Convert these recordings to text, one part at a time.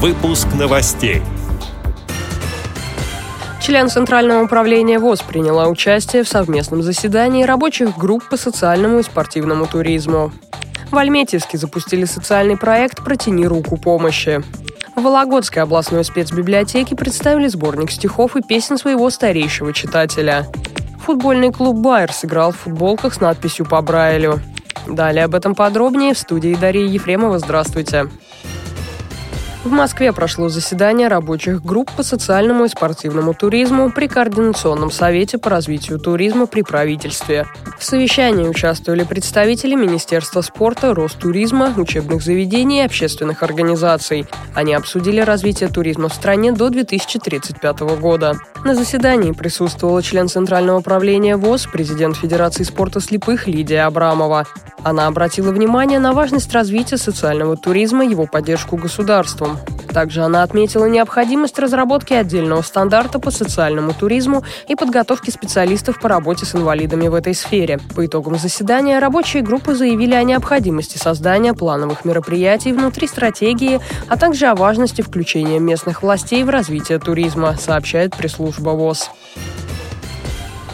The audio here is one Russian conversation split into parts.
Выпуск новостей. Член Центрального управления ВОЗ приняла участие в совместном заседании рабочих групп по социальному и спортивному туризму. В Альметьевске запустили социальный проект «Протяни руку помощи». В Вологодской областной спецбиблиотеке представили сборник стихов и песен своего старейшего читателя. Футбольный клуб «Байер» сыграл в футболках с надписью по Брайлю. Далее об этом подробнее в студии Дарьи Ефремова. Здравствуйте. В Москве прошло заседание рабочих групп по социальному и спортивному туризму при Координационном совете по развитию туризма при правительстве. В совещании участвовали представители Министерства спорта, Ростуризма, учебных заведений и общественных организаций. Они обсудили развитие туризма в стране до 2035 года. На заседании присутствовала член Центрального управления ВОЗ, президент Федерации спорта слепых Лидия Абрамова. Она обратила внимание на важность развития социального туризма его поддержку государством. Также она отметила необходимость разработки отдельного стандарта по социальному туризму и подготовки специалистов по работе с инвалидами в этой сфере. По итогам заседания рабочие группы заявили о необходимости создания плановых мероприятий внутри стратегии, а также о важности включения местных властей в развитие туризма, сообщает пресс-служба ВОЗ.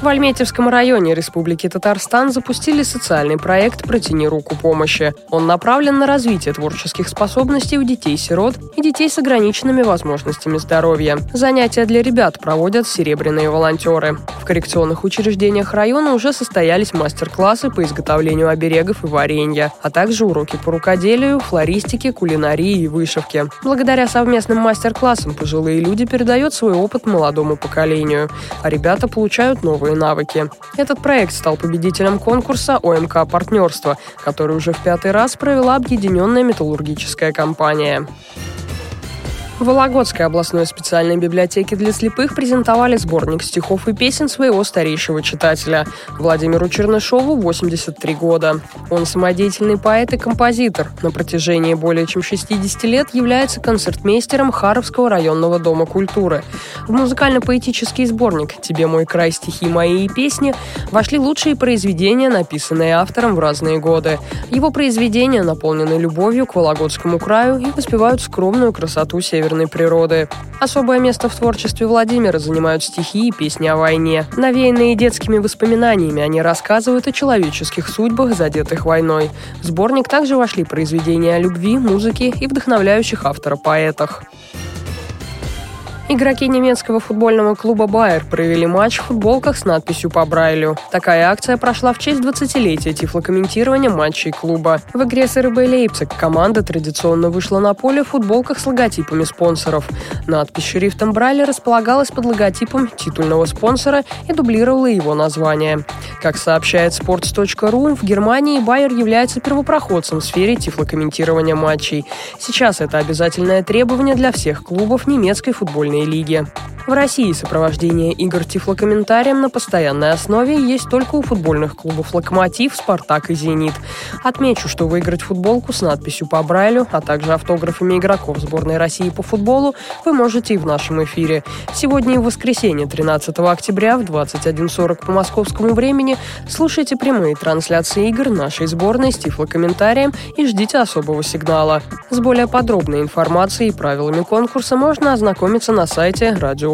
В Альметьевском районе Республики Татарстан запустили социальный проект «Протяни руку помощи». Он направлен на развитие творческих способностей у детей-сирот и детей с ограниченными возможностями здоровья. Занятия для ребят проводят серебряные волонтеры. В коррекционных учреждениях района уже состоялись мастер-классы по изготовлению оберегов и варенья, а также уроки по рукоделию, флористике, кулинарии и вышивке. Благодаря совместным мастер-классам пожилые люди передают свой опыт молодому поколению, а ребята получают новые новые навыки. Этот проект стал победителем конкурса ОМК «Партнерство», который уже в пятый раз провела объединенная металлургическая компания. В Вологодской областной специальной библиотеке для слепых презентовали сборник стихов и песен своего старейшего читателя Владимиру Чернышову 83 года. Он самодеятельный поэт и композитор. На протяжении более чем 60 лет является концертмейстером Харовского районного дома культуры. В музыкально-поэтический сборник «Тебе мой край, стихи мои и песни» вошли лучшие произведения, написанные автором в разные годы. Его произведения наполнены любовью к Вологодскому краю и воспевают скромную красоту севера северной природы. Особое место в творчестве Владимира занимают стихи и песни о войне. Навеянные детскими воспоминаниями они рассказывают о человеческих судьбах, задетых войной. В сборник также вошли произведения о любви, музыке и вдохновляющих автора поэтах. Игроки немецкого футбольного клуба «Байер» провели матч в футболках с надписью по Брайлю. Такая акция прошла в честь 20-летия тифлокомментирования матчей клуба. В игре с РБ Лейпциг команда традиционно вышла на поле в футболках с логотипами спонсоров. Надпись шрифтом Брайля располагалась под логотипом титульного спонсора и дублировала его название. Как сообщает sports.ru, в Германии Байер является первопроходцем в сфере тифлокомментирования матчей. Сейчас это обязательное требование для всех клубов немецкой футбольной лиги. В России сопровождение игр тифлокомментарием на постоянной основе есть только у футбольных клубов «Локомотив», «Спартак» и «Зенит». Отмечу, что выиграть футболку с надписью по Брайлю, а также автографами игроков сборной России по футболу вы можете и в нашем эфире. Сегодня и в воскресенье, 13 октября в 21.40 по московскому времени слушайте прямые трансляции игр нашей сборной с тифлокомментарием и ждите особого сигнала. С более подробной информацией и правилами конкурса можно ознакомиться на сайте радио